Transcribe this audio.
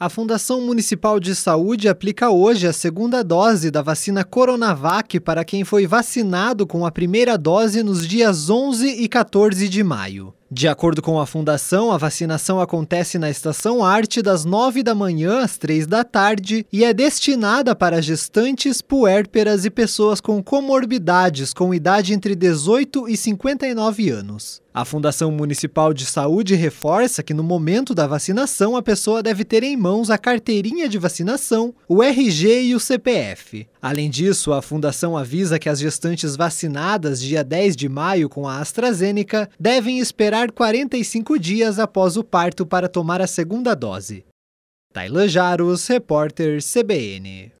A Fundação Municipal de Saúde aplica hoje a segunda dose da vacina Coronavac para quem foi vacinado com a primeira dose nos dias 11 e 14 de maio. De acordo com a fundação, a vacinação acontece na Estação Arte das 9 da manhã às 3 da tarde e é destinada para gestantes, puérperas e pessoas com comorbidades com idade entre 18 e 59 anos. A Fundação Municipal de Saúde reforça que no momento da vacinação a pessoa deve ter em mãos a carteirinha de vacinação, o RG e o CPF. Além disso, a Fundação avisa que as gestantes vacinadas dia 10 de maio com a AstraZeneca devem esperar 45 dias após o parto para tomar a segunda dose. Tailan Jaros, repórter CBN.